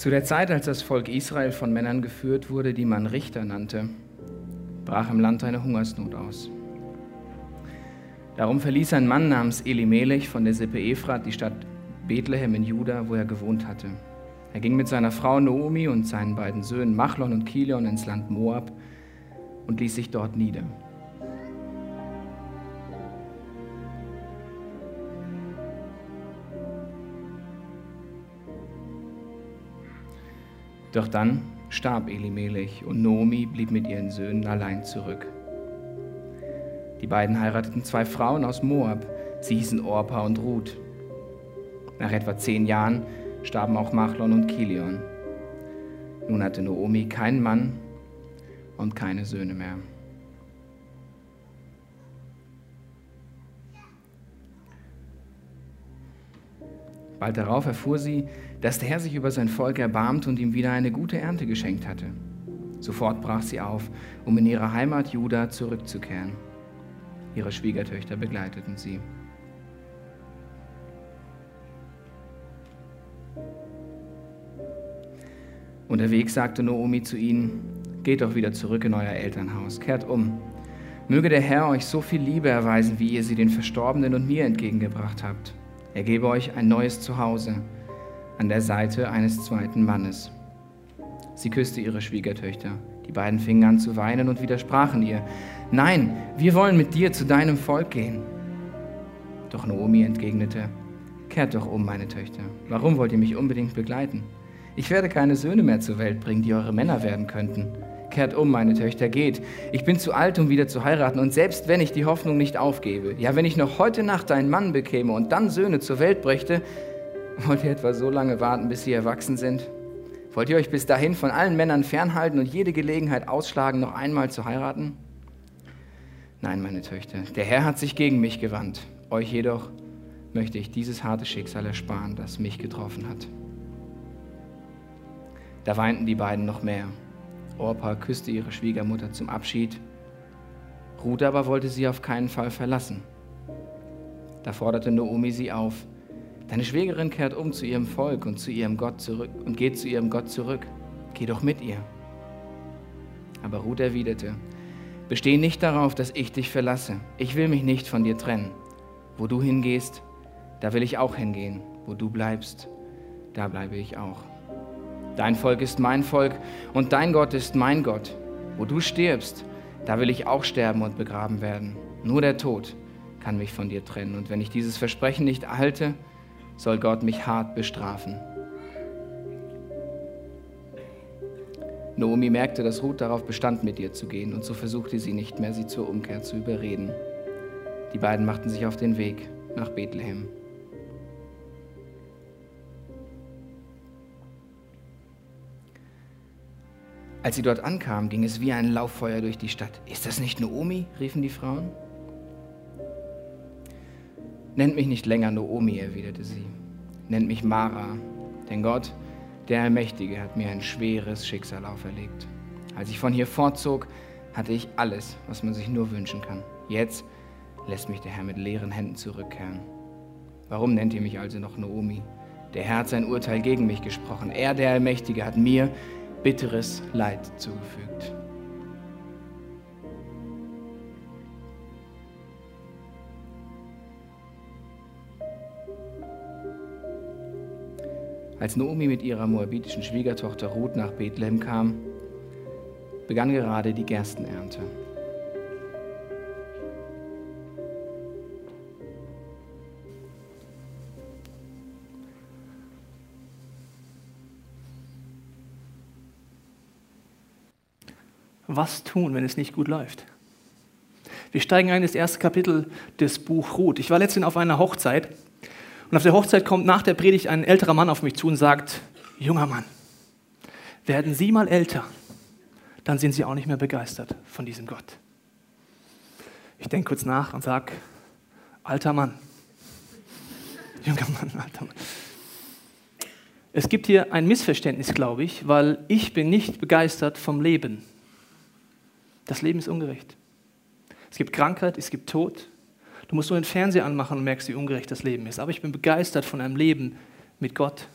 Zu der Zeit, als das Volk Israel von Männern geführt wurde, die man Richter nannte, brach im Land eine Hungersnot aus. Darum verließ ein Mann namens Elimelech von der Sippe Ephrat die Stadt Bethlehem in Juda, wo er gewohnt hatte. Er ging mit seiner Frau Noomi und seinen beiden Söhnen Machlon und Kilion ins Land Moab und ließ sich dort nieder. Doch dann starb Elimelech und Nomi blieb mit ihren Söhnen allein zurück. Die beiden heirateten zwei Frauen aus Moab. Sie hießen Orpa und Ruth. Nach etwa zehn Jahren starben auch Machlon und Kilion. Nun hatte Noomi keinen Mann und keine Söhne mehr. Bald darauf erfuhr sie, dass der Herr sich über sein Volk erbarmt und ihm wieder eine gute Ernte geschenkt hatte. Sofort brach sie auf, um in ihre Heimat Juda zurückzukehren. Ihre Schwiegertöchter begleiteten sie. Unterwegs sagte Noomi zu ihnen, geht doch wieder zurück in euer Elternhaus, kehrt um. Möge der Herr euch so viel Liebe erweisen, wie ihr sie den Verstorbenen und mir entgegengebracht habt. Er gebe euch ein neues Zuhause an der Seite eines zweiten Mannes. Sie küsste ihre Schwiegertöchter. Die beiden fingen an zu weinen und widersprachen ihr. Nein, wir wollen mit dir zu deinem Volk gehen. Doch Naomi entgegnete, Kehrt doch um, meine Töchter. Warum wollt ihr mich unbedingt begleiten? Ich werde keine Söhne mehr zur Welt bringen, die eure Männer werden könnten. Kehrt um, meine Töchter, geht. Ich bin zu alt, um wieder zu heiraten. Und selbst wenn ich die Hoffnung nicht aufgebe, ja, wenn ich noch heute Nacht einen Mann bekäme und dann Söhne zur Welt brächte, wollt ihr etwa so lange warten, bis sie erwachsen sind? Wollt ihr euch bis dahin von allen Männern fernhalten und jede Gelegenheit ausschlagen, noch einmal zu heiraten? Nein, meine Töchter, der Herr hat sich gegen mich gewandt. Euch jedoch möchte ich dieses harte Schicksal ersparen, das mich getroffen hat. Da weinten die beiden noch mehr. Orpa küsste ihre Schwiegermutter zum Abschied. Ruth aber wollte sie auf keinen Fall verlassen. Da forderte Noomi sie auf, Deine Schwägerin kehrt um zu ihrem Volk und zu ihrem Gott zurück und geht zu ihrem Gott zurück. Geh doch mit ihr. Aber Ruth erwiderte, Besteh nicht darauf, dass ich dich verlasse. Ich will mich nicht von dir trennen. Wo du hingehst, da will ich auch hingehen. Wo du bleibst, da bleibe ich auch. Dein Volk ist mein Volk und dein Gott ist mein Gott. Wo du stirbst, da will ich auch sterben und begraben werden. Nur der Tod kann mich von dir trennen. Und wenn ich dieses Versprechen nicht halte, soll Gott mich hart bestrafen. Naomi merkte, dass Ruth darauf bestand, mit ihr zu gehen, und so versuchte sie nicht mehr, sie zur Umkehr zu überreden. Die beiden machten sich auf den Weg nach Bethlehem. Als sie dort ankamen, ging es wie ein Lauffeuer durch die Stadt. Ist das nicht Naomi? riefen die Frauen. Nennt mich nicht länger Naomi, erwiderte sie. Nennt mich Mara, denn Gott, der Allmächtige, hat mir ein schweres Schicksal auferlegt. Als ich von hier fortzog, hatte ich alles, was man sich nur wünschen kann. Jetzt lässt mich der Herr mit leeren Händen zurückkehren. Warum nennt ihr mich also noch Naomi? Der Herr hat sein Urteil gegen mich gesprochen. Er, der Allmächtige, hat mir bitteres Leid zugefügt. Als Naomi mit ihrer moabitischen Schwiegertochter Ruth nach Bethlehem kam, begann gerade die Gerstenernte. was tun, wenn es nicht gut läuft? Wir steigen ein in das erste Kapitel des Buch Ruth. Ich war letztens auf einer Hochzeit Und auf der Hochzeit kommt nach der Predigt ein älterer Mann auf mich zu und sagt, junger Mann, werden Sie mal älter, dann sind Sie auch nicht mehr begeistert von diesem Gott. Ich denke kurz nach und sage, alter Mann, junger Mann, alter Mann. Es gibt hier ein Missverständnis, glaube ich, weil ich bin nicht begeistert vom Leben. Das Leben ist ungerecht. Es gibt Krankheit, es gibt Tod. Du musst nur den Fernseher anmachen und merkst, wie ungerecht das Leben ist. Aber ich bin begeistert von einem Leben mit Gott.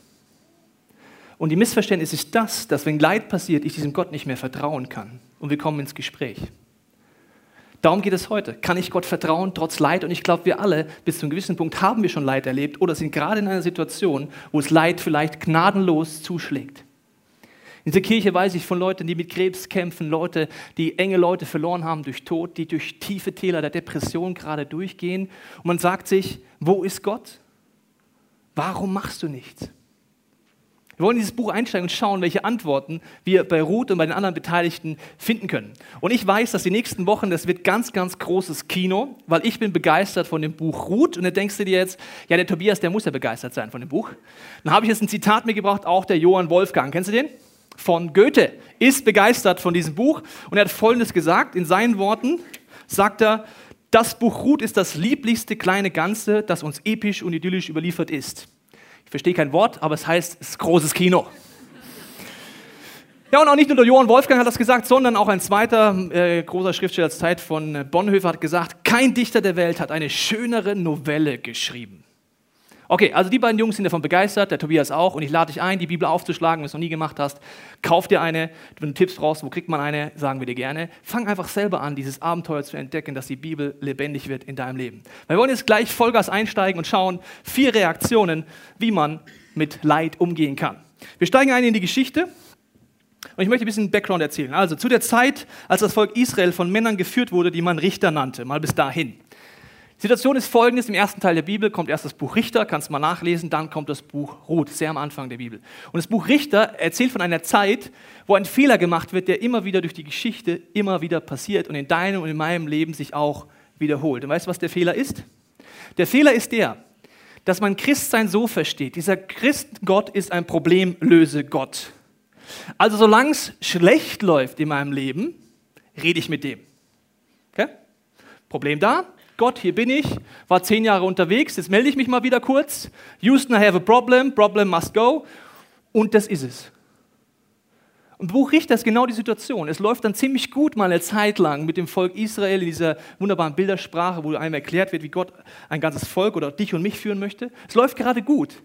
Und die Missverständnis ist das, dass wenn Leid passiert, ich diesem Gott nicht mehr vertrauen kann. Und wir kommen ins Gespräch. Darum geht es heute. Kann ich Gott vertrauen trotz Leid? Und ich glaube, wir alle bis zu einem gewissen Punkt haben wir schon Leid erlebt oder sind gerade in einer Situation, wo es Leid vielleicht gnadenlos zuschlägt. In dieser Kirche weiß ich von Leuten, die mit Krebs kämpfen, Leute, die enge Leute verloren haben durch Tod, die durch tiefe Täler der Depression gerade durchgehen. Und man sagt sich, wo ist Gott? Warum machst du nichts? Wir wollen in dieses Buch einsteigen und schauen, welche Antworten wir bei Ruth und bei den anderen Beteiligten finden können. Und ich weiß, dass die nächsten Wochen, das wird ganz, ganz großes Kino, weil ich bin begeistert von dem Buch Ruth. Und dann denkst du dir jetzt, ja, der Tobias, der muss ja begeistert sein von dem Buch. Dann habe ich jetzt ein Zitat mitgebracht, auch der Johann Wolfgang. Kennst du den? Von Goethe. Ist begeistert von diesem Buch. Und er hat Folgendes gesagt. In seinen Worten sagt er, das Buch Ruth ist das lieblichste kleine Ganze, das uns episch und idyllisch überliefert ist. Ich verstehe kein Wort, aber es heißt, es ist großes Kino. Ja, und auch nicht nur der Johann Wolfgang hat das gesagt, sondern auch ein zweiter äh, großer Schriftsteller der Zeit von Bonhoeffer hat gesagt, kein Dichter der Welt hat eine schönere Novelle geschrieben. Okay, also die beiden Jungs sind davon begeistert, der Tobias auch. Und ich lade dich ein, die Bibel aufzuschlagen, wenn du es noch nie gemacht hast. Kauf dir eine. Wenn du Tipps brauchst, wo kriegt man eine, sagen wir dir gerne. Fang einfach selber an, dieses Abenteuer zu entdecken, dass die Bibel lebendig wird in deinem Leben. Wir wollen jetzt gleich Vollgas einsteigen und schauen, vier Reaktionen, wie man mit Leid umgehen kann. Wir steigen ein in die Geschichte. Und ich möchte ein bisschen Background erzählen. Also zu der Zeit, als das Volk Israel von Männern geführt wurde, die man Richter nannte, mal bis dahin. Situation ist folgendes: Im ersten Teil der Bibel kommt erst das Buch Richter, kannst du mal nachlesen, dann kommt das Buch Ruth, sehr am Anfang der Bibel. Und das Buch Richter erzählt von einer Zeit, wo ein Fehler gemacht wird, der immer wieder durch die Geschichte immer wieder passiert und in deinem und in meinem Leben sich auch wiederholt. Und weißt du, was der Fehler ist? Der Fehler ist der, dass man Christsein so versteht. Dieser Christgott ist ein Problemlöse-Gott. Also solange es schlecht läuft in meinem Leben, rede ich mit dem. Okay? Problem da, Gott, hier bin ich, war zehn Jahre unterwegs, jetzt melde ich mich mal wieder kurz. Houston, I have a problem, problem must go. Und das ist es. Und Buch Richter ist genau die Situation. Es läuft dann ziemlich gut mal eine Zeit lang mit dem Volk Israel in dieser wunderbaren Bildersprache, wo einem erklärt wird, wie Gott ein ganzes Volk oder dich und mich führen möchte. Es läuft gerade gut.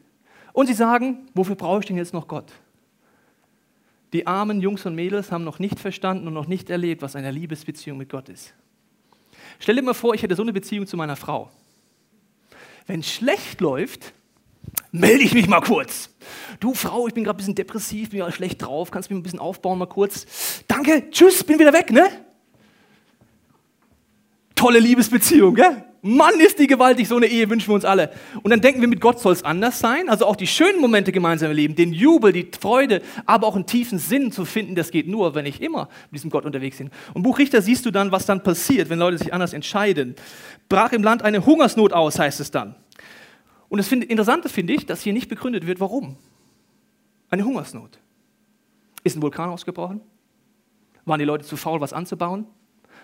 Und sie sagen, wofür brauche ich denn jetzt noch Gott? Die armen Jungs und Mädels haben noch nicht verstanden und noch nicht erlebt, was eine Liebesbeziehung mit Gott ist. Stell dir mal vor, ich hätte so eine Beziehung zu meiner Frau. Wenn es schlecht läuft, melde ich mich mal kurz. Du Frau, ich bin gerade ein bisschen depressiv, bin ja schlecht drauf, kannst du mich ein bisschen aufbauen mal kurz. Danke, tschüss, bin wieder weg, ne? Tolle Liebesbeziehung, gell? Mann, ist die gewaltig, so eine Ehe wünschen wir uns alle. Und dann denken wir, mit Gott soll es anders sein. Also auch die schönen Momente gemeinsam erleben, den Jubel, die Freude, aber auch einen tiefen Sinn zu finden, das geht nur, wenn ich immer mit diesem Gott unterwegs bin. Und Buch Richter siehst du dann, was dann passiert, wenn Leute sich anders entscheiden. Brach im Land eine Hungersnot aus, heißt es dann. Und das Interessante finde ich, dass hier nicht begründet wird, warum. Eine Hungersnot. Ist ein Vulkan ausgebrochen? Waren die Leute zu faul, was anzubauen?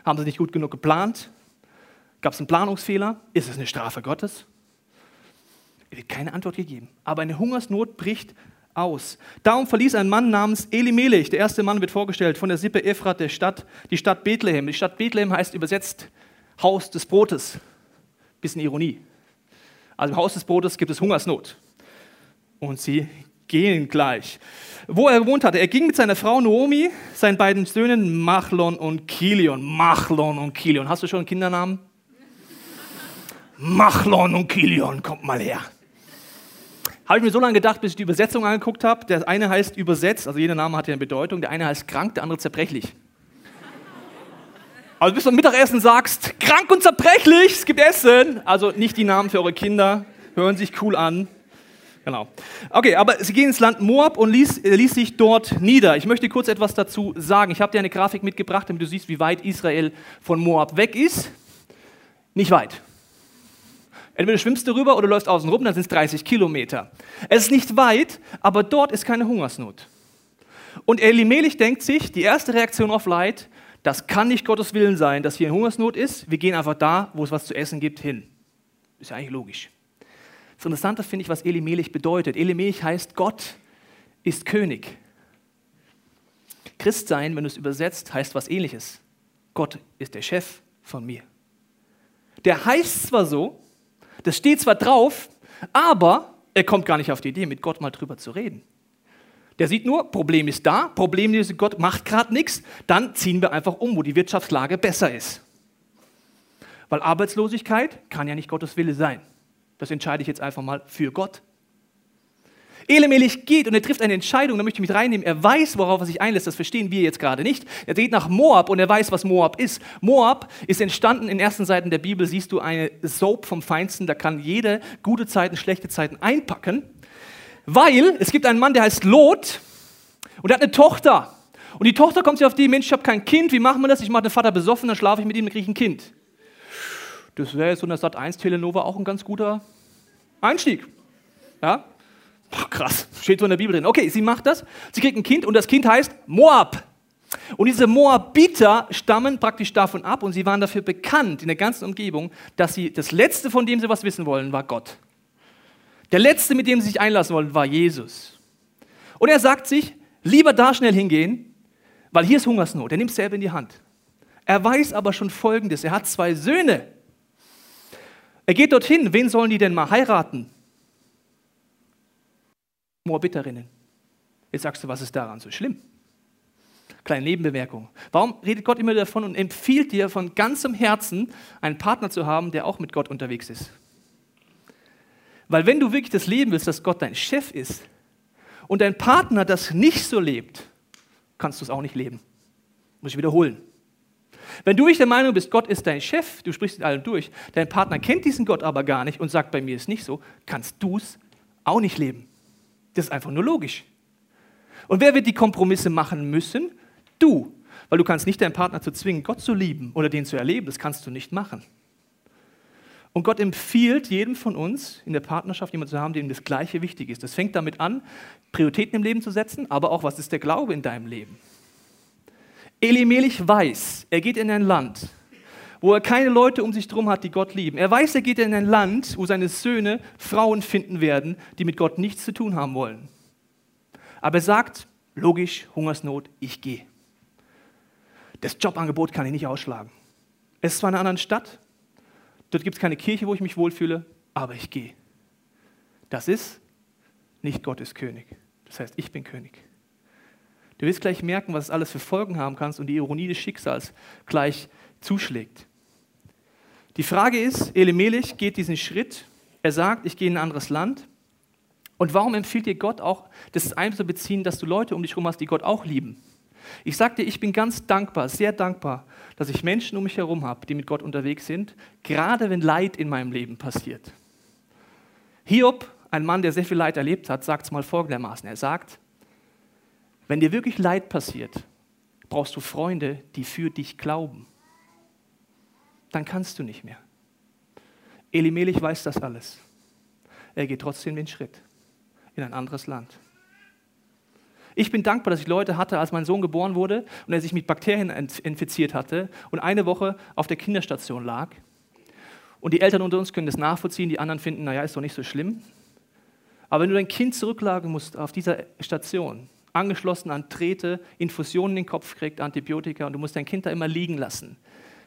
Haben sie nicht gut genug geplant? Gab es einen Planungsfehler? Ist es eine Strafe Gottes? Er wird keine Antwort gegeben. Aber eine Hungersnot bricht aus. Darum verließ ein Mann namens Elimelech, der erste Mann wird vorgestellt, von der Sippe Ephrat der Stadt, die Stadt Bethlehem. Die Stadt Bethlehem heißt übersetzt Haus des Brotes. Bisschen Ironie. Also im Haus des Brotes gibt es Hungersnot. Und sie gehen gleich. Wo er gewohnt hatte, er ging mit seiner Frau Naomi, seinen beiden Söhnen Machlon und Kilion. Machlon und Kilion. Hast du schon einen Kindernamen? Machlon und Kilion, kommt mal her. Habe ich mir so lange gedacht, bis ich die Übersetzung angeguckt habe. Der eine heißt übersetzt, also jeder Name hat ja eine Bedeutung. Der eine heißt krank, der andere zerbrechlich. Also bis du am Mittagessen sagst, krank und zerbrechlich, es gibt Essen. Also nicht die Namen für eure Kinder, hören sich cool an. Genau. Okay, aber sie gehen ins Land Moab und ließ, ließ sich dort nieder. Ich möchte kurz etwas dazu sagen. Ich habe dir eine Grafik mitgebracht, damit du siehst, wie weit Israel von Moab weg ist. Nicht weit. Entweder schwimmst du rüber oder läufst außen rum, dann sind es 30 Kilometer. Es ist nicht weit, aber dort ist keine Hungersnot. Und Elimelech denkt sich, die erste Reaktion auf Leid, das kann nicht Gottes Willen sein, dass hier eine Hungersnot ist. Wir gehen einfach da, wo es was zu essen gibt, hin. Ist ja eigentlich logisch. Das Interessante finde ich, was Elimelech bedeutet. Elimelech heißt, Gott ist König. Christsein, wenn du es übersetzt, heißt was ähnliches. Gott ist der Chef von mir. Der heißt zwar so, das steht zwar drauf, aber er kommt gar nicht auf die Idee, mit Gott mal drüber zu reden. Der sieht nur, Problem ist da, Problem ist, Gott macht gerade nichts, dann ziehen wir einfach um, wo die Wirtschaftslage besser ist. Weil Arbeitslosigkeit kann ja nicht Gottes Wille sein. Das entscheide ich jetzt einfach mal für Gott. Elemelich geht und er trifft eine Entscheidung, da möchte ich mich reinnehmen. Er weiß, worauf er sich einlässt, das verstehen wir jetzt gerade nicht. Er geht nach Moab und er weiß, was Moab ist. Moab ist entstanden in ersten Seiten der Bibel, siehst du eine Soap vom Feinsten, da kann jede gute Zeiten, schlechte Zeiten einpacken. Weil es gibt einen Mann, der heißt Lot und der hat eine Tochter. Und die Tochter kommt sich auf die, Mensch, ich habe kein Kind, wie machen wir das? Ich mache den Vater besoffen, dann schlafe ich mit ihm, dann kriege ich ein Kind. Das wäre jetzt so eine Sat 1 Telenova auch ein ganz guter Einstieg. Ja? Boah, krass, steht so in der Bibel drin. Okay, sie macht das, sie kriegt ein Kind und das Kind heißt Moab. Und diese Moabiter stammen praktisch davon ab und sie waren dafür bekannt in der ganzen Umgebung, dass sie das Letzte, von dem sie was wissen wollen, war Gott. Der Letzte, mit dem sie sich einlassen wollen, war Jesus. Und er sagt sich, lieber da schnell hingehen, weil hier ist Hungersnot. Er nimmt es selber in die Hand. Er weiß aber schon Folgendes, er hat zwei Söhne. Er geht dorthin, wen sollen die denn mal heiraten? Moabiterinnen. Jetzt sagst du, was ist daran so schlimm? Kleine Nebenbemerkung. Warum redet Gott immer davon und empfiehlt dir von ganzem Herzen, einen Partner zu haben, der auch mit Gott unterwegs ist? Weil wenn du wirklich das Leben willst, dass Gott dein Chef ist und dein Partner das nicht so lebt, kannst du es auch nicht leben. Muss ich wiederholen. Wenn du nicht der Meinung bist, Gott ist dein Chef, du sprichst mit allem durch, dein Partner kennt diesen Gott aber gar nicht und sagt, bei mir ist nicht so, kannst du es auch nicht leben. Das ist einfach nur logisch. Und wer wird die Kompromisse machen müssen? Du. Weil du kannst nicht deinen Partner zu zwingen, Gott zu lieben oder den zu erleben. Das kannst du nicht machen. Und Gott empfiehlt jedem von uns in der Partnerschaft jemanden zu haben, dem das Gleiche wichtig ist. Das fängt damit an, Prioritäten im Leben zu setzen, aber auch, was ist der Glaube in deinem Leben? Elimelech weiß, er geht in ein Land, wo er keine Leute um sich herum hat, die Gott lieben. Er weiß, er geht in ein Land, wo seine Söhne Frauen finden werden, die mit Gott nichts zu tun haben wollen. Aber er sagt, logisch, Hungersnot, ich gehe. Das Jobangebot kann ich nicht ausschlagen. Es ist zwar in einer anderen Stadt, dort gibt es keine Kirche, wo ich mich wohlfühle, aber ich gehe. Das ist nicht Gottes König. Das heißt, ich bin König. Du wirst gleich merken, was es alles für Folgen haben kannst und die Ironie des Schicksals gleich zuschlägt. Die Frage ist, Elimelech geht diesen Schritt, er sagt, ich gehe in ein anderes Land. Und warum empfiehlt dir Gott auch, das einzubeziehen, dass du Leute um dich herum hast, die Gott auch lieben? Ich dir, ich bin ganz dankbar, sehr dankbar, dass ich Menschen um mich herum habe, die mit Gott unterwegs sind, gerade wenn Leid in meinem Leben passiert. Hiob, ein Mann, der sehr viel Leid erlebt hat, sagt es mal folgendermaßen. Er sagt, wenn dir wirklich Leid passiert, brauchst du Freunde, die für dich glauben dann kannst du nicht mehr. Elimelech weiß das alles. Er geht trotzdem den Schritt in ein anderes Land. Ich bin dankbar, dass ich Leute hatte, als mein Sohn geboren wurde und er sich mit Bakterien infiziert hatte und eine Woche auf der Kinderstation lag. Und die Eltern unter uns können das nachvollziehen, die anderen finden, naja, ist doch nicht so schlimm. Aber wenn du dein Kind zurücklagen musst auf dieser Station, angeschlossen an Trete, Infusionen in den Kopf kriegt, Antibiotika und du musst dein Kind da immer liegen lassen,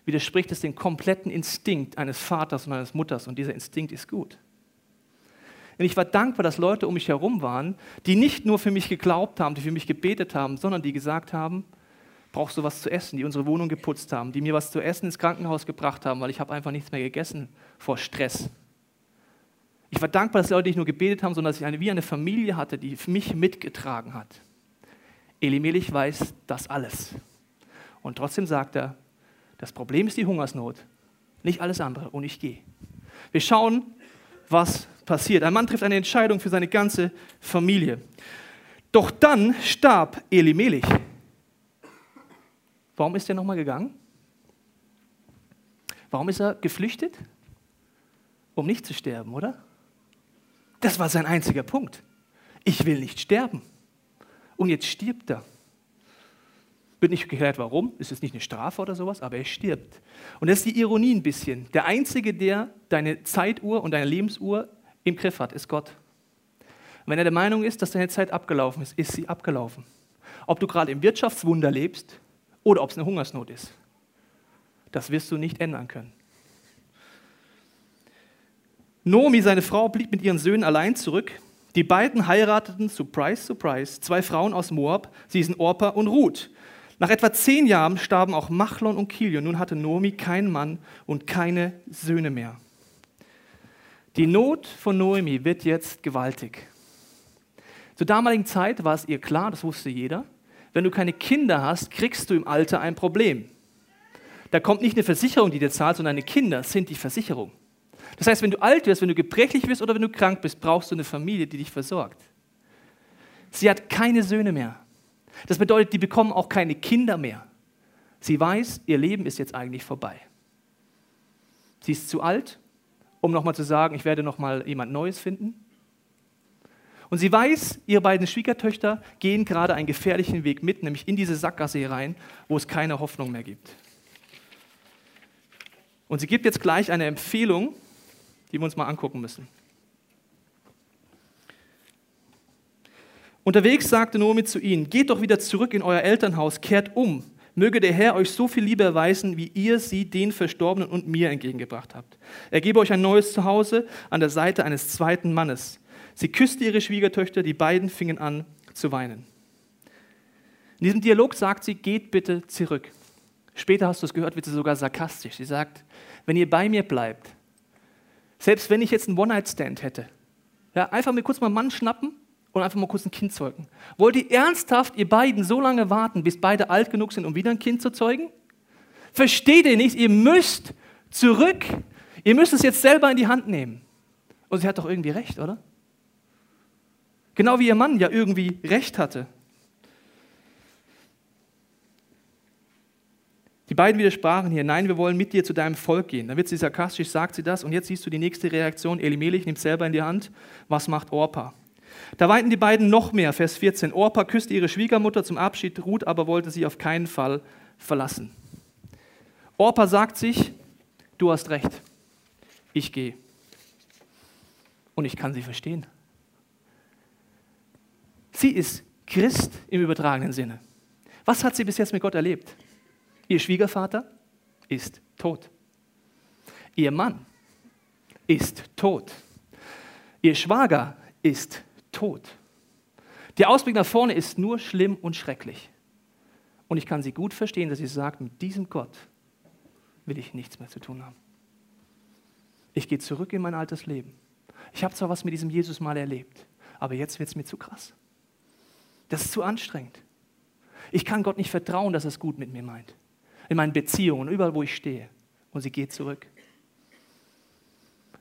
widerspricht es dem kompletten Instinkt eines Vaters und eines Mutters und dieser Instinkt ist gut. Und ich war dankbar, dass Leute um mich herum waren, die nicht nur für mich geglaubt haben, die für mich gebetet haben, sondern die gesagt haben, brauchst du was zu essen, die unsere Wohnung geputzt haben, die mir was zu essen ins Krankenhaus gebracht haben, weil ich habe einfach nichts mehr gegessen vor Stress. Ich war dankbar, dass Leute nicht nur gebetet haben, sondern dass ich eine, wie eine Familie hatte, die mich mitgetragen hat. Elimelech weiß das alles. Und trotzdem sagt er, das Problem ist die Hungersnot, nicht alles andere. Und ich gehe. Wir schauen, was passiert. Ein Mann trifft eine Entscheidung für seine ganze Familie. Doch dann starb Elimelech. Warum ist er nochmal gegangen? Warum ist er geflüchtet? um nicht zu sterben, oder? Das war sein einziger Punkt. Ich will nicht sterben. Und jetzt stirbt er. Wird nicht geklärt, warum. Es ist nicht eine Strafe oder sowas, aber er stirbt. Und das ist die Ironie ein bisschen. Der Einzige, der deine Zeituhr und deine Lebensuhr im Griff hat, ist Gott. Und wenn er der Meinung ist, dass deine Zeit abgelaufen ist, ist sie abgelaufen. Ob du gerade im Wirtschaftswunder lebst oder ob es eine Hungersnot ist. Das wirst du nicht ändern können. Nomi, seine Frau, blieb mit ihren Söhnen allein zurück. Die beiden heirateten, surprise, surprise, zwei Frauen aus Moab, sie sind Orpa und Ruth. Nach etwa zehn Jahren starben auch Machlon und Kilion. Nun hatte Nomi keinen Mann und keine Söhne mehr. Die Not von Noemi wird jetzt gewaltig. Zur damaligen Zeit war es ihr klar, das wusste jeder, wenn du keine Kinder hast, kriegst du im Alter ein Problem. Da kommt nicht eine Versicherung, die dir zahlt, sondern deine Kinder sind die Versicherung. Das heißt, wenn du alt wirst, wenn du gebrechlich wirst oder wenn du krank bist, brauchst du eine Familie, die dich versorgt. Sie hat keine Söhne mehr. Das bedeutet, die bekommen auch keine Kinder mehr. Sie weiß, ihr Leben ist jetzt eigentlich vorbei. Sie ist zu alt, um nochmal zu sagen, ich werde nochmal jemand Neues finden. Und sie weiß, ihre beiden Schwiegertöchter gehen gerade einen gefährlichen Weg mit, nämlich in diese Sackgasse rein, wo es keine Hoffnung mehr gibt. Und sie gibt jetzt gleich eine Empfehlung, die wir uns mal angucken müssen. Unterwegs sagte Naomi zu ihnen, geht doch wieder zurück in euer Elternhaus, kehrt um. Möge der Herr euch so viel Liebe erweisen, wie ihr sie den Verstorbenen und mir entgegengebracht habt. Er gebe euch ein neues Zuhause an der Seite eines zweiten Mannes. Sie küsste ihre Schwiegertöchter, die beiden fingen an zu weinen. In diesem Dialog sagt sie, geht bitte zurück. Später hast du es gehört, wird sie sogar sarkastisch. Sie sagt, wenn ihr bei mir bleibt, selbst wenn ich jetzt einen One-Night-Stand hätte, ja, einfach mir kurz mal einen Mann schnappen und einfach mal kurz ein Kind zeugen. Wollt ihr ernsthaft ihr beiden so lange warten, bis beide alt genug sind, um wieder ein Kind zu zeugen? Versteht ihr nicht? Ihr müsst zurück. Ihr müsst es jetzt selber in die Hand nehmen. Und sie hat doch irgendwie recht, oder? Genau wie ihr Mann ja irgendwie recht hatte. Die beiden widersprachen hier, nein, wir wollen mit dir zu deinem Volk gehen. Dann wird sie sarkastisch, sagt sie das und jetzt siehst du die nächste Reaktion. Elimelech nimmt selber in die Hand. Was macht Orpa? Da weinten die beiden noch mehr, Vers 14. Orpa küsste ihre Schwiegermutter zum Abschied, Ruth aber wollte sie auf keinen Fall verlassen. Orpa sagt sich, du hast recht, ich gehe. Und ich kann sie verstehen. Sie ist Christ im übertragenen Sinne. Was hat sie bis jetzt mit Gott erlebt? Ihr Schwiegervater ist tot. Ihr Mann ist tot. Ihr Schwager ist tot. Der Ausblick nach vorne ist nur schlimm und schrecklich. Und ich kann sie gut verstehen, dass sie sagt, mit diesem Gott will ich nichts mehr zu tun haben. Ich gehe zurück in mein altes Leben. Ich habe zwar was mit diesem Jesus mal erlebt, aber jetzt wird es mir zu krass. Das ist zu anstrengend. Ich kann Gott nicht vertrauen, dass er es gut mit mir meint in meinen Beziehungen, überall, wo ich stehe. Und sie geht zurück.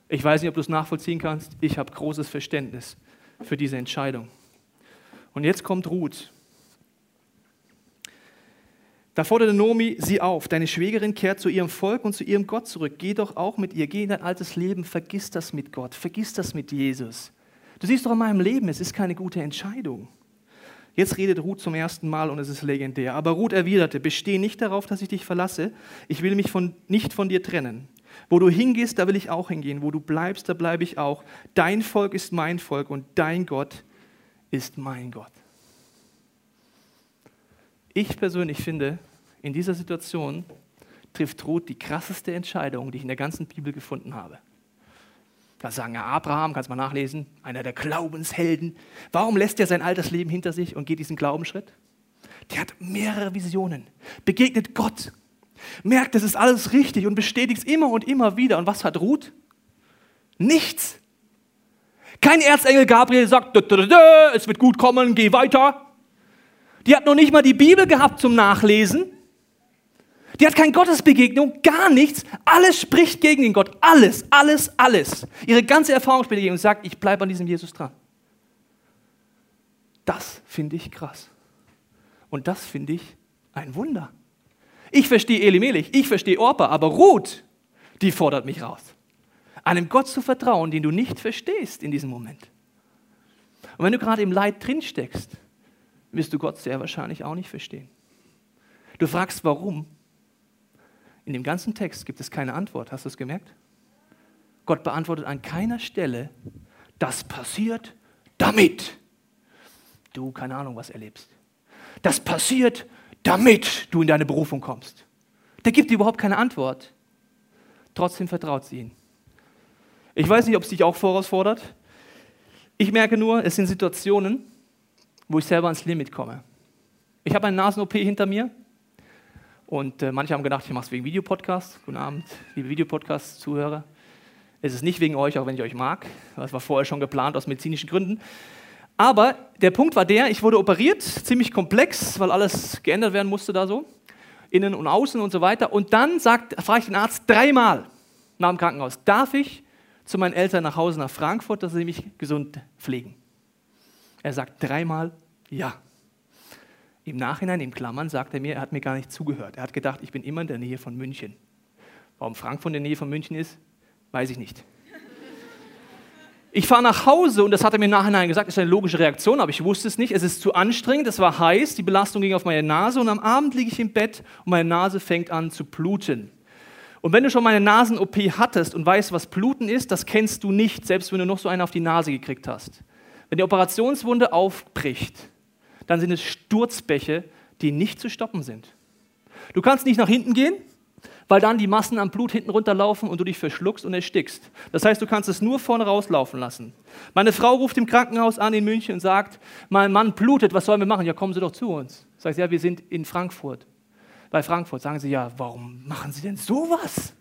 Ich weiß nicht, ob du es nachvollziehen kannst. Ich habe großes Verständnis für diese Entscheidung. Und jetzt kommt Ruth. Da forderte Nomi sie auf, deine Schwägerin kehrt zu ihrem Volk und zu ihrem Gott zurück. Geh doch auch mit ihr, geh in dein altes Leben, vergiss das mit Gott, vergiss das mit Jesus. Du siehst doch in meinem Leben, es ist keine gute Entscheidung. Jetzt redet Ruth zum ersten Mal und es ist legendär. Aber Ruth erwiderte, besteh nicht darauf, dass ich dich verlasse. Ich will mich von, nicht von dir trennen. Wo du hingehst, da will ich auch hingehen. Wo du bleibst, da bleibe ich auch. Dein Volk ist mein Volk und dein Gott ist mein Gott. Ich persönlich finde, in dieser Situation trifft Ruth die krasseste Entscheidung, die ich in der ganzen Bibel gefunden habe. Da sagen ja Abraham, kannst mal nachlesen, einer der Glaubenshelden. Warum lässt er sein altes Leben hinter sich und geht diesen Glaubensschritt? Der hat mehrere Visionen, begegnet Gott, merkt, das ist alles richtig und bestätigt es immer und immer wieder. Und was hat Ruth? Nichts. Kein Erzengel Gabriel sagt, es wird gut kommen, geh weiter. Die hat noch nicht mal die Bibel gehabt zum Nachlesen. Die hat keine Gottesbegegnung, gar nichts. Alles spricht gegen den Gott. Alles, alles, alles. Ihre ganze Erfahrung spricht gegen und sagt, ich bleibe an diesem Jesus dran. Das finde ich krass. Und das finde ich ein Wunder. Ich verstehe Elimelech, ich verstehe Orpa, aber Ruth, die fordert mich raus. Einem Gott zu vertrauen, den du nicht verstehst in diesem Moment. Und wenn du gerade im Leid drin steckst, wirst du Gott sehr wahrscheinlich auch nicht verstehen. Du fragst, warum. In dem ganzen Text gibt es keine Antwort. Hast du es gemerkt? Gott beantwortet an keiner Stelle, das passiert damit du keine Ahnung was erlebst. Das passiert, damit du in deine Berufung kommst. Der gibt dir überhaupt keine Antwort. Trotzdem vertraut sie ihn. Ich weiß nicht, ob es dich auch vorausfordert. Ich merke nur, es sind Situationen, wo ich selber ans Limit komme. Ich habe eine Nasen-OP hinter mir und äh, manche haben gedacht, ich mache es wegen Videopodcast. Guten Abend, liebe Videopodcast-Zuhörer. Es ist nicht wegen euch, auch wenn ich euch mag. Das war vorher schon geplant aus medizinischen Gründen. Aber der Punkt war der, ich wurde operiert, ziemlich komplex, weil alles geändert werden musste da so, innen und außen und so weiter. Und dann frage ich den Arzt dreimal nach dem Krankenhaus, darf ich zu meinen Eltern nach Hause nach Frankfurt, dass sie mich gesund pflegen? Er sagt dreimal ja. Im Nachhinein, in Klammern, sagt er mir, er hat mir gar nicht zugehört. Er hat gedacht, ich bin immer in der Nähe von München. Warum Frankfurt in der Nähe von München ist, weiß ich nicht. Ich fahre nach Hause und das hat er mir im Nachhinein gesagt, das ist eine logische Reaktion, aber ich wusste es nicht. Es ist zu anstrengend, es war heiß, die Belastung ging auf meine Nase und am Abend liege ich im Bett und meine Nase fängt an zu bluten. Und wenn du schon meine Nasen-OP hattest und weißt, was Bluten ist, das kennst du nicht, selbst wenn du noch so einen auf die Nase gekriegt hast. Wenn die Operationswunde aufbricht, dann sind es Sturzbäche, die nicht zu stoppen sind. Du kannst nicht nach hinten gehen, weil dann die Massen am Blut hinten runterlaufen und du dich verschluckst und erstickst. Das heißt, du kannst es nur vorne rauslaufen lassen. Meine Frau ruft im Krankenhaus an in München und sagt, mein Mann blutet, was sollen wir machen? Ja, kommen Sie doch zu uns. Sagt sie, ja, wir sind in Frankfurt. Bei Frankfurt sagen sie, ja, warum machen Sie denn sowas?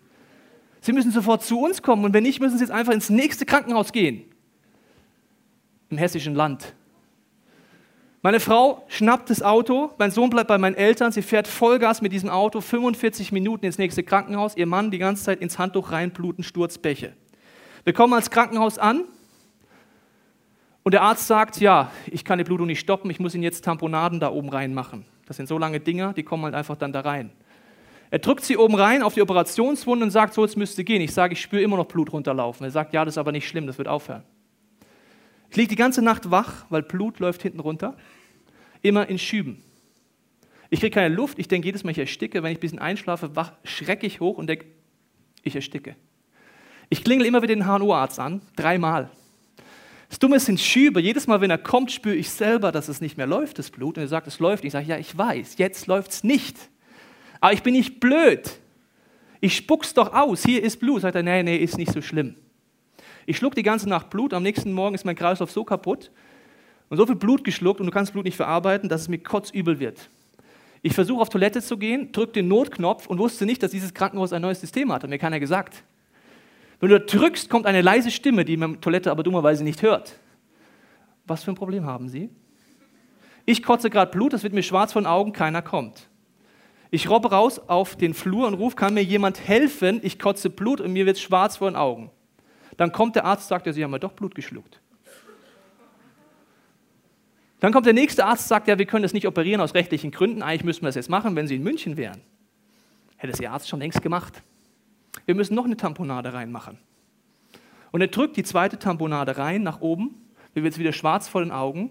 Sie müssen sofort zu uns kommen und wenn nicht, müssen Sie jetzt einfach ins nächste Krankenhaus gehen. Im hessischen Land. Meine Frau schnappt das Auto, mein Sohn bleibt bei meinen Eltern, sie fährt Vollgas mit diesem Auto 45 Minuten ins nächste Krankenhaus, ihr Mann die ganze Zeit ins Handtuch reinbluten, Sturzbäche. Wir kommen ans Krankenhaus an und der Arzt sagt, ja, ich kann die Blutung nicht stoppen, ich muss Ihnen jetzt Tamponaden da oben reinmachen. Das sind so lange Dinger, die kommen halt einfach dann da rein. Er drückt sie oben rein auf die Operationswunde und sagt, so, jetzt müsste gehen. Ich sage, ich spüre immer noch Blut runterlaufen. Er sagt, ja, das ist aber nicht schlimm, das wird aufhören. Ich liege die ganze Nacht wach, weil Blut läuft hinten runter. Immer in Schüben. Ich kriege keine Luft. Ich denke jedes Mal, ich ersticke. Wenn ich ein bisschen einschlafe, wach, schrecke ich hoch und denke, ich ersticke. Ich klingel immer wieder den HNO-Arzt an, dreimal. Das Dumme sind Schübe. Jedes Mal, wenn er kommt, spüre ich selber, dass es nicht mehr läuft, das Blut. Und er sagt, es läuft. Ich sage, ja, ich weiß, jetzt läuft es nicht. Aber ich bin nicht blöd. Ich spuck's doch aus. Hier ist Blut. Sagt er, nee, nee, ist nicht so schlimm. Ich schluck die ganze Nacht Blut, am nächsten Morgen ist mein Kreislauf so kaputt und so viel Blut geschluckt und du kannst Blut nicht verarbeiten, dass es mir kotzübel wird. Ich versuche auf Toilette zu gehen, drücke den Notknopf und wusste nicht, dass dieses Krankenhaus ein neues System hat, hat mir keiner gesagt. Wenn du drückst, kommt eine leise Stimme, die man Toilette aber dummerweise nicht hört. Was für ein Problem haben Sie? Ich kotze gerade Blut, es wird mir schwarz von Augen, keiner kommt. Ich robbe raus auf den Flur und rufe, kann mir jemand helfen? Ich kotze Blut und mir wird schwarz vor den Augen. Dann kommt der Arzt, sagt, ja, Sie haben ja doch Blut geschluckt. Dann kommt der nächste Arzt, sagt, ja, wir können das nicht operieren aus rechtlichen Gründen. Eigentlich müssten wir das jetzt machen, wenn Sie in München wären. Hätte es Ihr Arzt schon längst gemacht. Wir müssen noch eine Tamponade reinmachen. Und er drückt die zweite Tamponade rein nach oben. Mir wird es wieder schwarz vor den Augen.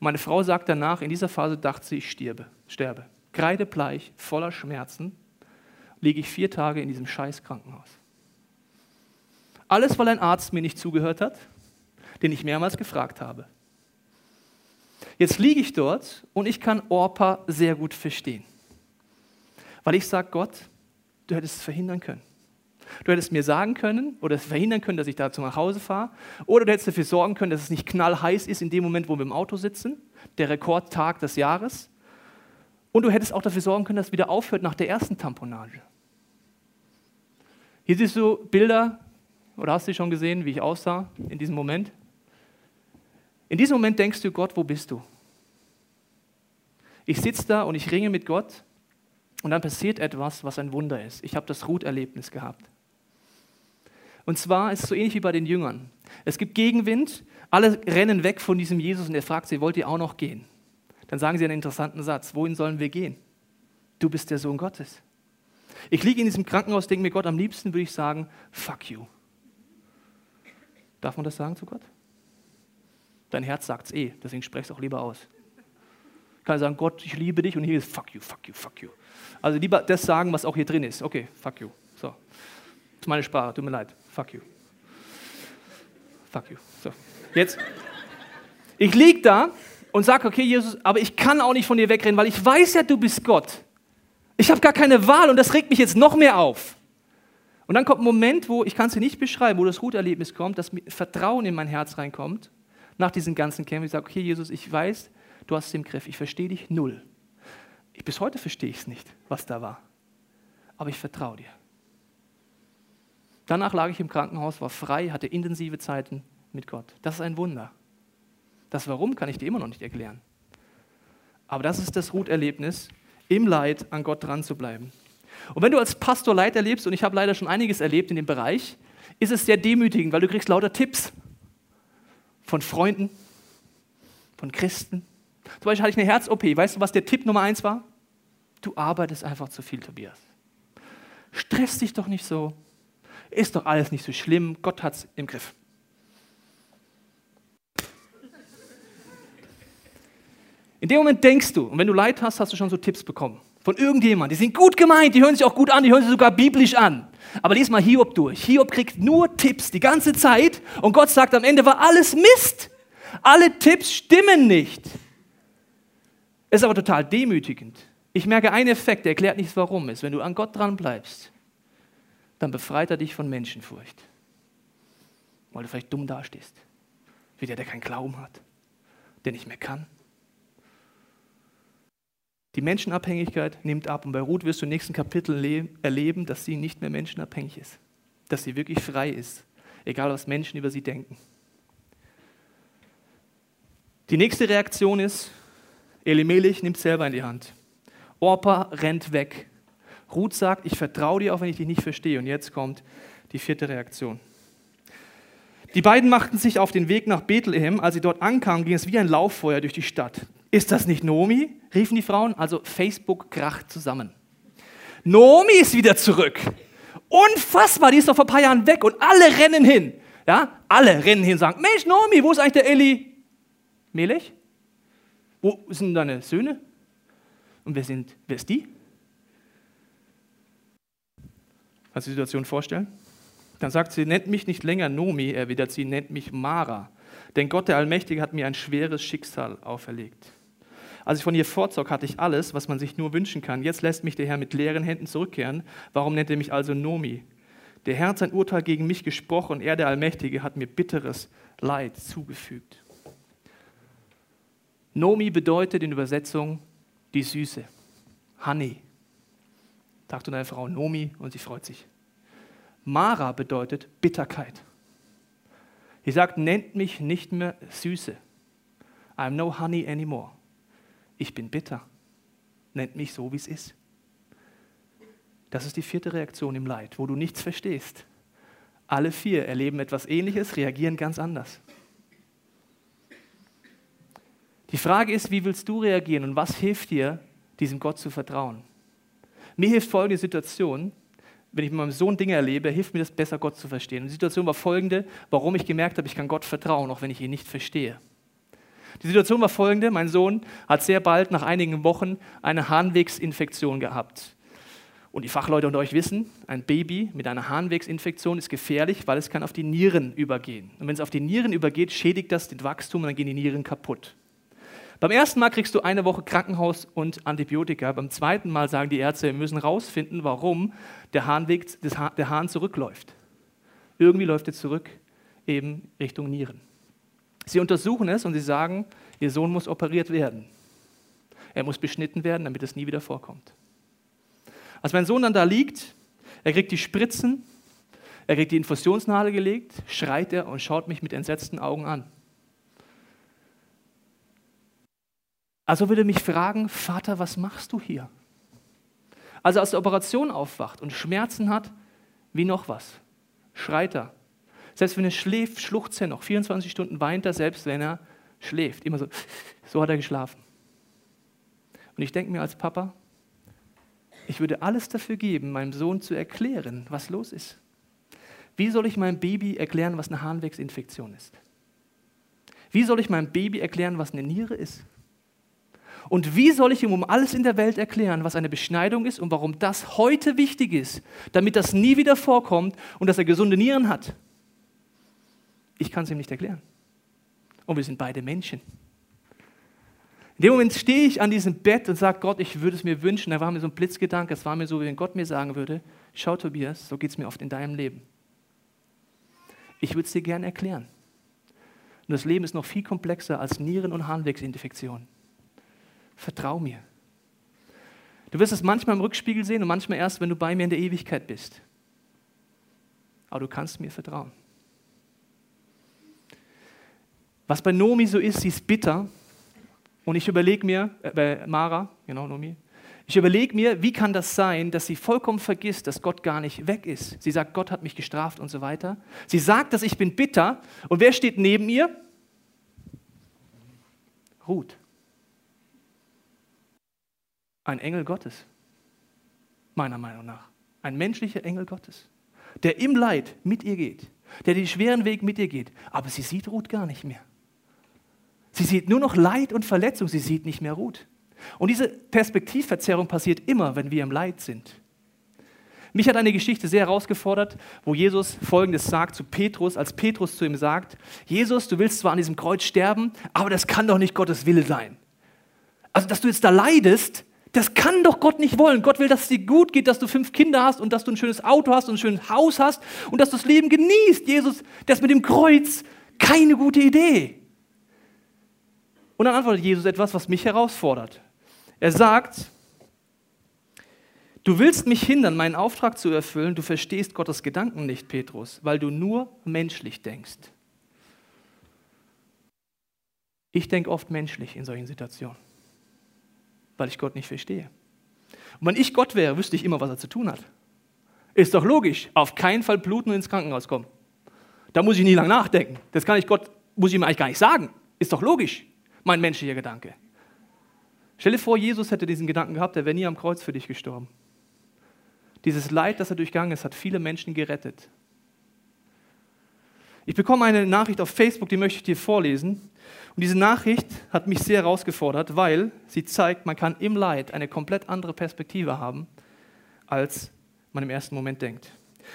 meine Frau sagt danach, in dieser Phase dachte sie, ich stirbe, sterbe. Kreidebleich, voller Schmerzen, liege ich vier Tage in diesem Scheißkrankenhaus. Alles, weil ein Arzt mir nicht zugehört hat, den ich mehrmals gefragt habe. Jetzt liege ich dort und ich kann Orpa sehr gut verstehen. Weil ich sage, Gott, du hättest es verhindern können. Du hättest mir sagen können oder verhindern können, dass ich dazu nach Hause fahre. Oder du hättest dafür sorgen können, dass es nicht knallheiß ist in dem Moment, wo wir im Auto sitzen. Der Rekordtag des Jahres. Und du hättest auch dafür sorgen können, dass es wieder aufhört nach der ersten Tamponage. Hier siehst du Bilder oder hast du schon gesehen, wie ich aussah in diesem Moment? In diesem Moment denkst du, Gott, wo bist du? Ich sitze da und ich ringe mit Gott und dann passiert etwas, was ein Wunder ist. Ich habe das Ruterlebnis gehabt. Und zwar ist es so ähnlich wie bei den Jüngern. Es gibt Gegenwind, alle rennen weg von diesem Jesus und er fragt sie, wollt ihr auch noch gehen? Dann sagen sie einen interessanten Satz, wohin sollen wir gehen? Du bist der Sohn Gottes. Ich liege in diesem Krankenhaus, denke mir, Gott, am liebsten würde ich sagen, fuck you Darf man das sagen zu Gott? Dein Herz sagt es eh, deswegen sprech es auch lieber aus. Kann sagen, Gott, ich liebe dich und hier ist fuck you, fuck you, fuck you. Also lieber das sagen, was auch hier drin ist. Okay, fuck you. So. Das ist meine Sprache, tut mir leid. Fuck you. Fuck you. So. Jetzt. Ich lieg da und sage, okay, Jesus, aber ich kann auch nicht von dir wegrennen, weil ich weiß ja, du bist Gott. Ich habe gar keine Wahl und das regt mich jetzt noch mehr auf. Und dann kommt ein Moment, wo, ich kann es dir nicht beschreiben, wo das Ruterlebnis kommt, dass Vertrauen in mein Herz reinkommt, nach diesen ganzen Kämpfen. Ich sage, okay, Jesus, ich weiß, du hast es im Griff, ich verstehe dich null. Ich, bis heute verstehe ich es nicht, was da war. Aber ich vertraue dir. Danach lag ich im Krankenhaus, war frei, hatte intensive Zeiten mit Gott. Das ist ein Wunder. Das Warum kann ich dir immer noch nicht erklären. Aber das ist das Ruterlebnis, im Leid an Gott dran zu bleiben. Und wenn du als Pastor Leid erlebst, und ich habe leider schon einiges erlebt in dem Bereich, ist es sehr demütigend, weil du kriegst lauter Tipps von Freunden, von Christen. Zum Beispiel hatte ich eine Herz-OP. Weißt du, was der Tipp Nummer eins war? Du arbeitest einfach zu viel, Tobias. Stress dich doch nicht so. Ist doch alles nicht so schlimm. Gott hat es im Griff. In dem Moment denkst du, und wenn du Leid hast, hast du schon so Tipps bekommen von irgendjemandem. Die sind gut gemeint, die hören sich auch gut an, die hören sich sogar biblisch an. Aber lies mal Hiob durch. Hiob kriegt nur Tipps die ganze Zeit und Gott sagt am Ende war alles Mist. Alle Tipps stimmen nicht. Ist aber total demütigend. Ich merke einen Effekt, der erklärt nicht warum ist. Wenn du an Gott dran bleibst, dann befreit er dich von Menschenfurcht. Weil du vielleicht dumm dastehst. Wie der, der keinen Glauben hat, der nicht mehr kann. Die Menschenabhängigkeit nimmt ab und bei Ruth wirst du im nächsten Kapitel erleben, dass sie nicht mehr menschenabhängig ist, dass sie wirklich frei ist, egal was Menschen über sie denken. Die nächste Reaktion ist, Elimelech nimmt selber in die Hand. Orpa rennt weg. Ruth sagt, ich vertraue dir, auch wenn ich dich nicht verstehe. Und jetzt kommt die vierte Reaktion. Die beiden machten sich auf den Weg nach Bethlehem. Als sie dort ankamen, ging es wie ein Lauffeuer durch die Stadt. Ist das nicht Nomi? riefen die Frauen. Also Facebook kracht zusammen. Nomi ist wieder zurück. Unfassbar, die ist doch vor ein paar Jahren weg und alle rennen hin. Ja, alle rennen hin und sagen, Mensch, Nomi, wo ist eigentlich der Eli? Melech? Wo sind deine Söhne? Und wer, sind, wer ist die? Kannst du die Situation vorstellen? Dann sagt sie, nennt mich nicht länger Nomi, erwidert sie, nennt mich Mara. Denn Gott der Allmächtige hat mir ein schweres Schicksal auferlegt. Als ich von ihr vorzog, hatte ich alles, was man sich nur wünschen kann. Jetzt lässt mich der Herr mit leeren Händen zurückkehren. Warum nennt er mich also Nomi? Der Herr hat sein Urteil gegen mich gesprochen und er, der Allmächtige, hat mir bitteres Leid zugefügt. Nomi bedeutet in Übersetzung die Süße. Honey. Sagt eine Frau Nomi und sie freut sich. Mara bedeutet Bitterkeit. Sie sagt, nennt mich nicht mehr Süße. I'm no honey anymore ich bin bitter. Nennt mich so, wie es ist. Das ist die vierte Reaktion im Leid, wo du nichts verstehst. Alle vier erleben etwas Ähnliches, reagieren ganz anders. Die Frage ist, wie willst du reagieren und was hilft dir, diesem Gott zu vertrauen? Mir hilft folgende Situation, wenn ich mit meinem Sohn Dinge erlebe, hilft mir das besser, Gott zu verstehen. Und die Situation war folgende, warum ich gemerkt habe, ich kann Gott vertrauen, auch wenn ich ihn nicht verstehe. Die Situation war folgende: Mein Sohn hat sehr bald nach einigen Wochen eine Harnwegsinfektion gehabt. Und die Fachleute unter euch wissen, ein Baby mit einer Harnwegsinfektion ist gefährlich, weil es kann auf die Nieren übergehen. Und wenn es auf die Nieren übergeht, schädigt das das Wachstum und dann gehen die Nieren kaputt. Beim ersten Mal kriegst du eine Woche Krankenhaus und Antibiotika. Beim zweiten Mal sagen die Ärzte, wir müssen herausfinden, warum der, Harnweg, der Hahn zurückläuft. Irgendwie läuft er zurück, eben Richtung Nieren. Sie untersuchen es und sie sagen, ihr Sohn muss operiert werden. Er muss beschnitten werden, damit es nie wieder vorkommt. Als mein Sohn dann da liegt, er kriegt die Spritzen, er kriegt die Infusionsnadel gelegt, schreit er und schaut mich mit entsetzten Augen an. Also würde er mich fragen, Vater, was machst du hier? Also als der Operation aufwacht und Schmerzen hat, wie noch was, schreit er, selbst wenn er schläft, schluchzt er noch. 24 Stunden weint er, selbst wenn er schläft. Immer so, so hat er geschlafen. Und ich denke mir als Papa, ich würde alles dafür geben, meinem Sohn zu erklären, was los ist. Wie soll ich meinem Baby erklären, was eine Harnwegsinfektion ist? Wie soll ich meinem Baby erklären, was eine Niere ist? Und wie soll ich ihm um alles in der Welt erklären, was eine Beschneidung ist und warum das heute wichtig ist, damit das nie wieder vorkommt und dass er gesunde Nieren hat? Ich kann es ihm nicht erklären. Und wir sind beide Menschen. In dem Moment stehe ich an diesem Bett und sage, Gott, ich würde es mir wünschen. Da war mir so ein Blitzgedanke, es war mir so, wie wenn Gott mir sagen würde, schau Tobias, so geht es mir oft in deinem Leben. Ich würde es dir gerne erklären. Und das Leben ist noch viel komplexer als Nieren- und Harnwegsinfektionen. Vertrau mir. Du wirst es manchmal im Rückspiegel sehen und manchmal erst, wenn du bei mir in der Ewigkeit bist. Aber du kannst mir vertrauen. Was bei Nomi so ist, sie ist bitter. Und ich überlege mir, äh, bei Mara, genau Nomi, ich überlege mir, wie kann das sein, dass sie vollkommen vergisst, dass Gott gar nicht weg ist. Sie sagt, Gott hat mich gestraft und so weiter. Sie sagt, dass ich bin bitter. Und wer steht neben ihr? Ruth ein Engel Gottes, meiner Meinung nach. Ein menschlicher Engel Gottes, der im Leid mit ihr geht, der den schweren Weg mit ihr geht. Aber sie sieht Ruth gar nicht mehr. Sie sieht nur noch Leid und Verletzung, sie sieht nicht mehr Ruth. Und diese Perspektivverzerrung passiert immer, wenn wir im Leid sind. Mich hat eine Geschichte sehr herausgefordert, wo Jesus Folgendes sagt zu Petrus, als Petrus zu ihm sagt, Jesus, du willst zwar an diesem Kreuz sterben, aber das kann doch nicht Gottes Wille sein. Also, dass du jetzt da leidest, das kann doch Gott nicht wollen. Gott will, dass es dir gut geht, dass du fünf Kinder hast und dass du ein schönes Auto hast und ein schönes Haus hast und dass du das Leben genießt. Jesus, das mit dem Kreuz, keine gute Idee. Und dann antwortet Jesus etwas, was mich herausfordert. Er sagt, du willst mich hindern, meinen Auftrag zu erfüllen, du verstehst Gottes Gedanken nicht, Petrus, weil du nur menschlich denkst. Ich denke oft menschlich in solchen Situationen weil ich Gott nicht verstehe. Und wenn ich Gott wäre, wüsste ich immer, was er zu tun hat. Ist doch logisch. Auf keinen Fall bluten und ins Krankenhaus kommen. Da muss ich nie lange nachdenken. Das kann ich Gott, muss ich ihm eigentlich gar nicht sagen. Ist doch logisch, mein menschlicher Gedanke. Stell dir vor, Jesus hätte diesen Gedanken gehabt, er wäre nie am Kreuz für dich gestorben. Dieses Leid, das er durchgegangen ist, hat viele Menschen gerettet. Ich bekomme eine Nachricht auf Facebook, die möchte ich dir vorlesen. Und diese Nachricht hat mich sehr herausgefordert, weil sie zeigt, man kann im Leid eine komplett andere Perspektive haben, als man im ersten Moment denkt.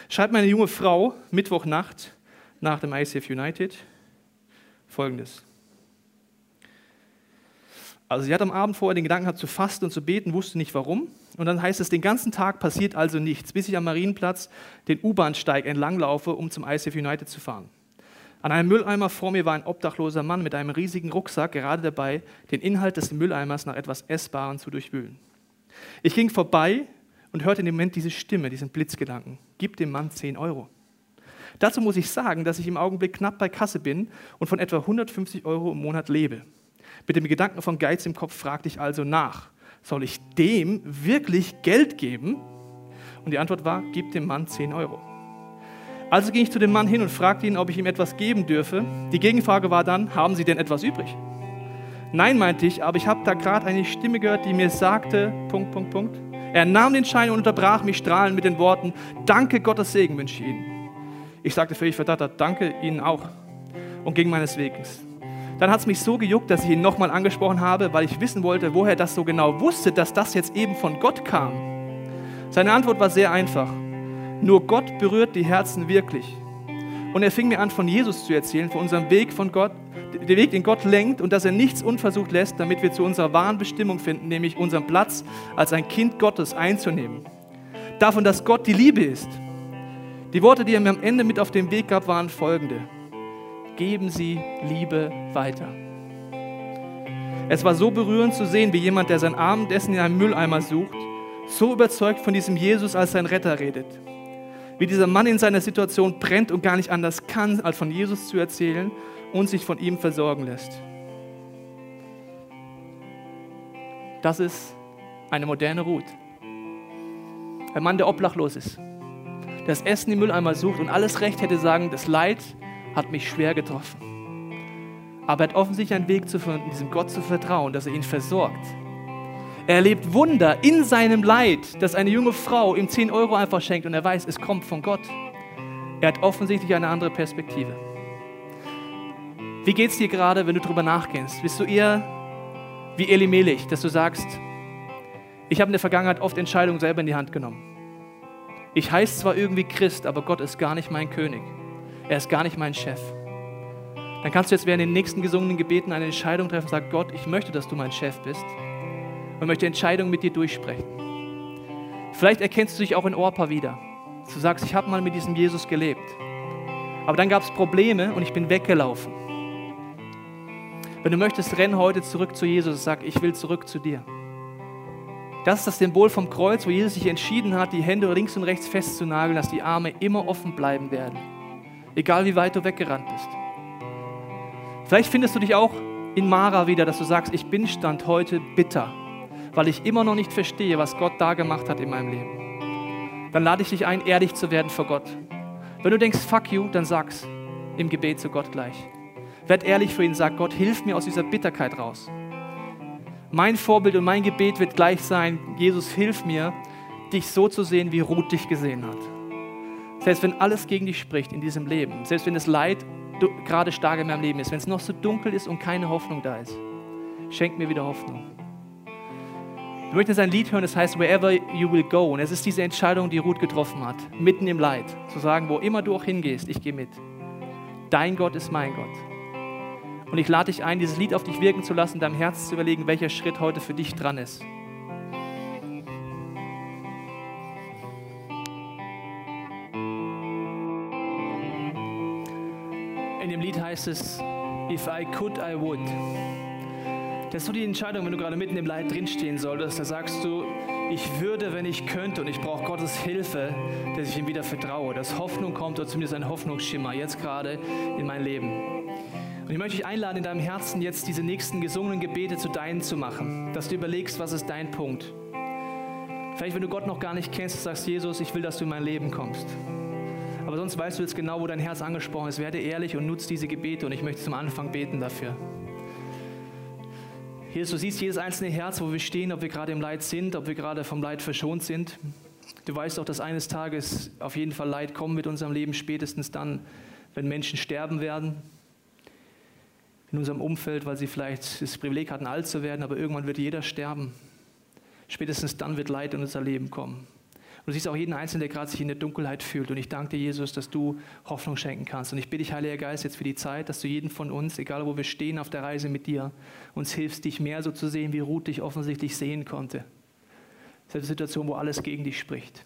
Schreibt meine junge Frau Mittwochnacht nach dem ICF United folgendes. Also sie hat am Abend vorher den Gedanken gehabt zu fasten und zu beten, wusste nicht warum. Und dann heißt es, den ganzen Tag passiert also nichts, bis ich am Marienplatz den U-Bahnsteig entlanglaufe, um zum ICF United zu fahren. An einem Mülleimer vor mir war ein obdachloser Mann mit einem riesigen Rucksack, gerade dabei, den Inhalt des Mülleimers nach etwas Essbarem zu durchwühlen. Ich ging vorbei und hörte in dem Moment diese Stimme, diesen Blitzgedanken. Gib dem Mann 10 Euro. Dazu muss ich sagen, dass ich im Augenblick knapp bei Kasse bin und von etwa 150 Euro im Monat lebe. Mit dem Gedanken von Geiz im Kopf fragte ich also nach, soll ich dem wirklich Geld geben? Und die Antwort war, gib dem Mann 10 Euro. Also ging ich zu dem Mann hin und fragte ihn, ob ich ihm etwas geben dürfe. Die Gegenfrage war dann, haben Sie denn etwas übrig? Nein, meinte ich, aber ich habe da gerade eine Stimme gehört, die mir sagte, Punkt, Punkt, Punkt. Er nahm den Schein und unterbrach mich strahlend mit den Worten, danke, Gottes Segen wünsche ich Ihnen. Ich sagte völlig verdattert, danke Ihnen auch und ging meines Weges. Dann hat es mich so gejuckt, dass ich ihn nochmal angesprochen habe, weil ich wissen wollte, woher das so genau wusste, dass das jetzt eben von Gott kam. Seine Antwort war sehr einfach. Nur Gott berührt die Herzen wirklich. Und er fing mir an, von Jesus zu erzählen, von unserem Weg von Gott, der Weg, den Gott lenkt und dass er nichts unversucht lässt, damit wir zu unserer wahren Bestimmung finden, nämlich unseren Platz als ein Kind Gottes einzunehmen. Davon, dass Gott die Liebe ist. Die Worte, die er mir am Ende mit auf den Weg gab, waren folgende. Geben Sie Liebe weiter. Es war so berührend zu sehen, wie jemand, der sein Abendessen in einem Mülleimer sucht, so überzeugt von diesem Jesus als sein Retter redet wie dieser Mann in seiner Situation brennt und gar nicht anders kann, als von Jesus zu erzählen und sich von ihm versorgen lässt. Das ist eine moderne Ruth. Ein Mann, der obdachlos ist, der das Essen im Mülleimer sucht und alles Recht hätte sagen, das Leid hat mich schwer getroffen. Aber er hat offensichtlich einen Weg zu finden, diesem Gott zu vertrauen, dass er ihn versorgt er erlebt Wunder in seinem Leid, dass eine junge Frau ihm 10 Euro einfach schenkt und er weiß, es kommt von Gott. Er hat offensichtlich eine andere Perspektive. Wie geht es dir gerade, wenn du darüber nachdenkst? Bist du eher wie Elimelech, dass du sagst, ich habe in der Vergangenheit oft Entscheidungen selber in die Hand genommen. Ich heiße zwar irgendwie Christ, aber Gott ist gar nicht mein König. Er ist gar nicht mein Chef. Dann kannst du jetzt während den nächsten gesungenen Gebeten eine Entscheidung treffen und sagen, Gott, ich möchte, dass du mein Chef bist und möchte Entscheidungen mit dir durchsprechen. Vielleicht erkennst du dich auch in Orpa wieder. Du sagst, ich habe mal mit diesem Jesus gelebt. Aber dann gab es Probleme und ich bin weggelaufen. Wenn du möchtest, renn heute zurück zu Jesus und sag, ich will zurück zu dir. Das ist das Symbol vom Kreuz, wo Jesus sich entschieden hat, die Hände links und rechts festzunageln, dass die Arme immer offen bleiben werden. Egal wie weit du weggerannt bist. Vielleicht findest du dich auch in Mara wieder, dass du sagst, ich bin Stand heute bitter, weil ich immer noch nicht verstehe, was Gott da gemacht hat in meinem Leben. Dann lade ich dich ein, ehrlich zu werden vor Gott. Wenn du denkst, fuck you, dann sag's im Gebet zu Gott gleich. Werd ehrlich für ihn, sag Gott, hilf mir aus dieser Bitterkeit raus. Mein Vorbild und mein Gebet wird gleich sein, Jesus, hilf mir, dich so zu sehen, wie Ruth dich gesehen hat. Selbst wenn alles gegen dich spricht in diesem Leben, selbst wenn das Leid gerade stark in meinem Leben ist, wenn es noch so dunkel ist und keine Hoffnung da ist, schenk mir wieder Hoffnung. Möchten jetzt ein Lied hören, das heißt Wherever You Will Go. Und es ist diese Entscheidung, die Ruth getroffen hat, mitten im Leid, zu sagen, wo immer du auch hingehst, ich gehe mit. Dein Gott ist mein Gott. Und ich lade dich ein, dieses Lied auf dich wirken zu lassen, deinem Herz zu überlegen, welcher Schritt heute für dich dran ist. In dem Lied heißt es, If I could, I would. Das ist so die Entscheidung, wenn du gerade mitten im Leid drinstehen solltest, da sagst du, ich würde, wenn ich könnte und ich brauche Gottes Hilfe, dass ich ihm wieder vertraue, dass Hoffnung kommt oder zumindest ein Hoffnungsschimmer jetzt gerade in mein Leben. Und ich möchte dich einladen, in deinem Herzen jetzt diese nächsten gesungenen Gebete zu deinen zu machen, dass du überlegst, was ist dein Punkt. Vielleicht, wenn du Gott noch gar nicht kennst, sagst Jesus, ich will, dass du in mein Leben kommst. Aber sonst weißt du jetzt genau, wo dein Herz angesprochen ist. Werde ehrlich und nutze diese Gebete und ich möchte zum Anfang beten dafür. Jesus, du siehst jedes einzelne Herz, wo wir stehen, ob wir gerade im Leid sind, ob wir gerade vom Leid verschont sind. Du weißt auch, dass eines Tages auf jeden Fall Leid kommen mit unserem Leben, spätestens dann, wenn Menschen sterben werden in unserem Umfeld, weil sie vielleicht das Privileg hatten, alt zu werden, aber irgendwann wird jeder sterben. Spätestens dann wird Leid in unser Leben kommen. Du siehst auch jeden Einzelnen, der gerade sich in der Dunkelheit fühlt. Und ich danke dir, Jesus, dass du Hoffnung schenken kannst. Und ich bitte dich, Heiliger Geist, jetzt für die Zeit, dass du jeden von uns, egal wo wir stehen auf der Reise mit dir, uns hilfst, dich mehr so zu sehen, wie Ruth dich offensichtlich sehen konnte. Eine Situation, wo alles gegen dich spricht.